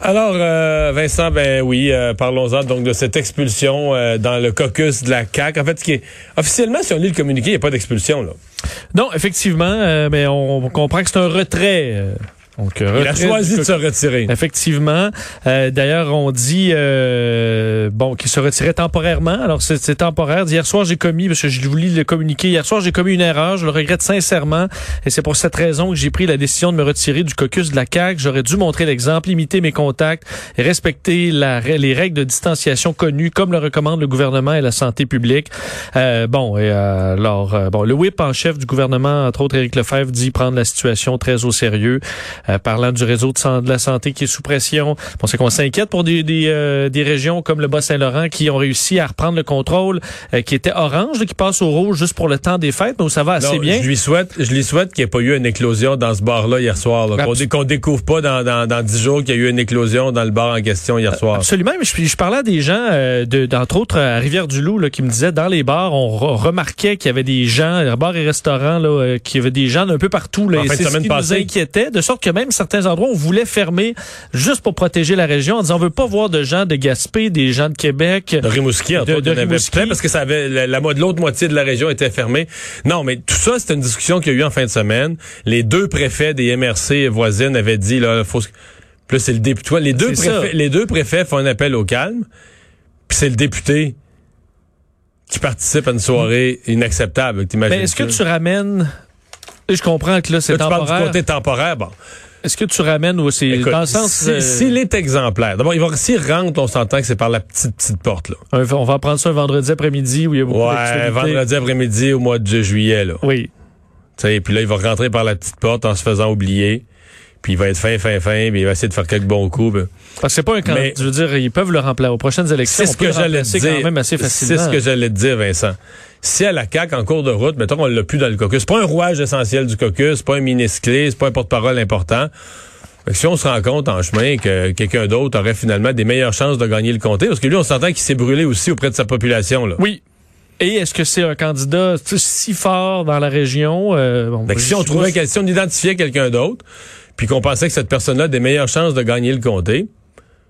Alors, euh, Vincent, ben oui, euh, parlons-en donc de cette expulsion euh, dans le caucus de la CAQ. En fait, ce qui est officiellement, si on lit le communiqué, il n'y a pas d'expulsion là. Non, effectivement, mais on, comprend que c'est un retrait. Donc, il a choisi de se retirer. Effectivement. Euh, D'ailleurs, on dit euh, bon qu'il se retirait temporairement. Alors, c'est temporaire. Hier soir, j'ai commis, parce que je voulais le communiquer, hier soir, j'ai commis une erreur. Je le regrette sincèrement. Et c'est pour cette raison que j'ai pris la décision de me retirer du caucus de la CAQ. J'aurais dû montrer l'exemple, limiter mes contacts et respecter la, les règles de distanciation connues, comme le recommande le gouvernement et la santé publique. Euh, bon, et euh, alors, euh, bon, le whip en chef du gouvernement, entre autres, Éric Lefebvre, dit prendre la situation très au sérieux. Euh, parlant du réseau de, la santé qui est sous pression. On sait qu'on s'inquiète pour des, des, euh, des, régions comme le Bas-Saint-Laurent qui ont réussi à reprendre le contrôle, euh, qui était orange, qui passe au rouge juste pour le temps des fêtes, mais où ça va assez bien. Je lui souhaite, je lui souhaite qu'il n'y ait pas eu une éclosion dans ce bar-là hier soir. Qu'on découvre pas dans, dans, dans 10 jours qu'il y a eu une éclosio dans le bar en question hier soir. Absolument. Mais je, je parlais à des gens, de, d'entre autres à Rivière-du-Loup, qui me disaient dans les bars, on remarquait qu'il y avait des gens, bars et restaurants, là, qu'il y avait des gens d'un peu partout. Là, et c'est ce qui nous inquiétait, de sorte que même certains endroits, on voulait fermer juste pour protéger la région en disant on veut pas voir de gens de Gaspé, des gens de Québec. De Rimouski, en de, de Rimouski. parce que ça avait, la, l'autre moitié de la région était fermée. Non, mais tout ça, c'est une discussion qu'il y a eu en fin de semaine. Les deux préfets des MRC voisines avaient dit, là, faut, plus c'est le député. Les deux préfets, les deux préfets font un appel au calme. Puis c'est le député qui participe à une soirée inacceptable. Mais est-ce que tu ramènes je comprends que là, c'est temporaire. Tu parles du côté temporaire, bon. Est-ce que tu ramènes aussi dans le sens euh, s'il est exemplaire. D'abord, il va s'il rentre, on s'entend que c'est par la petite petite porte là. on va prendre ça un vendredi après-midi où il y a beaucoup Ouais, vendredi après-midi au mois de juillet là. Oui. et puis là il va rentrer par la petite porte en se faisant oublier. Puis il va être fin, fin, fin, puis il va essayer de faire quelques bons coups. Parce que c'est pas un candidat. Je veux dire, ils peuvent le remplacer aux prochaines élections. C'est ce que j'allais dire. quand même assez facilement. C'est ce que j'allais dire, Vincent. Si à la CAQ, en cours de route, mettons qu'on l'a plus dans le caucus, c'est pas un rouage essentiel du caucus, c'est pas un ministre clé, c'est pas un porte-parole important. Si on se rend compte en chemin que quelqu'un d'autre aurait finalement des meilleures chances de gagner le comté, parce que lui, on s'entend qu'il s'est brûlé aussi auprès de sa population. Là. Oui. Et est-ce que c'est un candidat si fort dans la région? Euh, bon, si on trouvait, si on identifiait quelqu'un d'autre, puis qu'on pensait que cette personne-là a des meilleures chances de gagner le comté,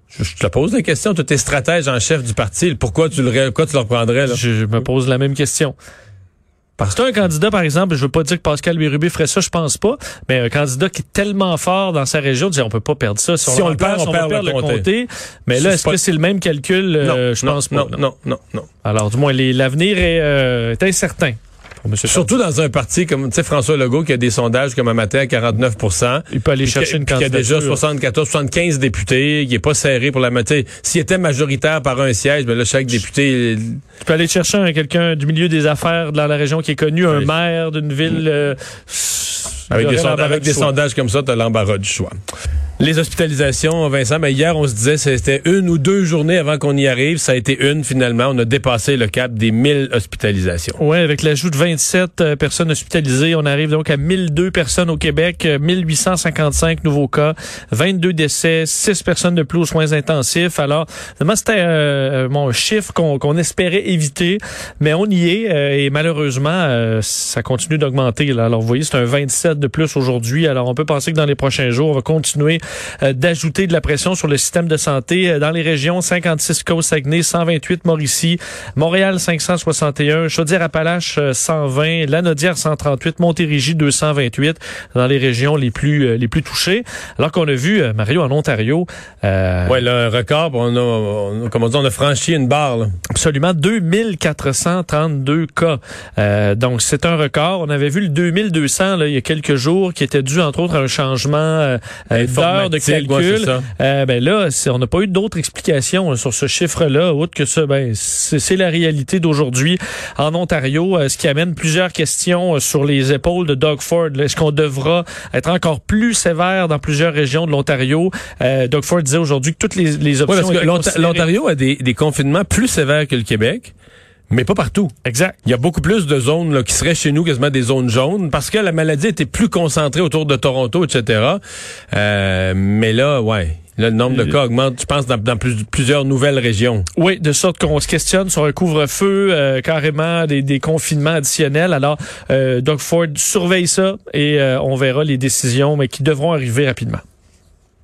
je, te pose la question, tu es stratège en chef du parti, pourquoi tu le, pourquoi tu le reprendrais? Là? Je, me pose la même question. Parce que un candidat, par exemple, je veux pas dire que Pascal Bérubé ferait ça, je pense pas, mais un candidat qui est tellement fort dans sa région, on peut pas perdre ça. Si, on, le perd, on, perd, le, comté. Mais là, est-ce que c'est le même calcul? Euh, je pense pas. Non, non, non, non. Alors, du moins, l'avenir est, euh, est incertain. Surtout dans un parti comme François Legault qui a des sondages comme un matin à 49% Il peut aller chercher une candidature. Qui a déjà 74, 75 députés, qui est pas serré pour la moitié. S'il était majoritaire par un siège, ben là, chaque député... Tu peux aller chercher quelqu'un du milieu des affaires dans la région qui est connu, un maire d'une ville... Euh, avec des, sondages, avec des sondages comme ça, tu as l'embarras du choix. Les hospitalisations, Vincent, mais hier, on se disait c'était une ou deux journées avant qu'on y arrive. Ça a été une, finalement. On a dépassé le cap des 1000 hospitalisations. Oui, avec l'ajout de 27 euh, personnes hospitalisées, on arrive donc à 1002 personnes au Québec, 1855 euh, nouveaux cas, 22 décès, 6 personnes de plus aux soins intensifs. Alors, vraiment, c'était euh, mon chiffre qu'on espérait éviter, mais on y est et malheureusement, ça continue d'augmenter. Alors, vous voyez, c'est un 27 de plus aujourd'hui. Alors, on peut penser que dans les prochains jours, on va continuer euh, d'ajouter de la pression sur le système de santé euh, dans les régions 56 Côte-Saguenay, 128 Mauricie, Montréal 561, Chaudière-Appalaches 120, euh, Lanaudière 138, Montérégie 228 dans les régions les plus les plus touchées. Alors qu'on a vu Mario en Ontario. Euh, ouais, le record, on a, on, comment dire, on a franchi une barre. Là. Absolument, 2432 cas. Euh, donc c'est un record. On avait vu le 2200 là, il y a quelques jours, qui était dû entre autres à un changement euh, de calcul. euh, ben là, on n'a pas eu d'autres explications sur ce chiffre-là, autre que ça. Ben, c'est la réalité d'aujourd'hui en Ontario, euh, ce qui amène plusieurs questions euh, sur les épaules de Doug Ford. Est-ce qu'on devra être encore plus sévère dans plusieurs régions de l'Ontario? Euh, Doug Ford disait aujourd'hui que toutes les, les options... l'Ontario a des, des confinements plus sévères que le Québec. Mais pas partout. Exact. Il y a beaucoup plus de zones là, qui seraient chez nous quasiment des zones jaunes parce que la maladie était plus concentrée autour de Toronto, etc. Euh, mais là, ouais. le nombre de euh, cas augmente, je pense, dans, plusieurs nouvelles régions. Oui, de sorte qu'on se questionne sur un couvre-feu, euh, carrément des, des, confinements additionnels. Alors, Doug Ford surveille ça et on verra les décisions, mais qui devront arriver rapidement.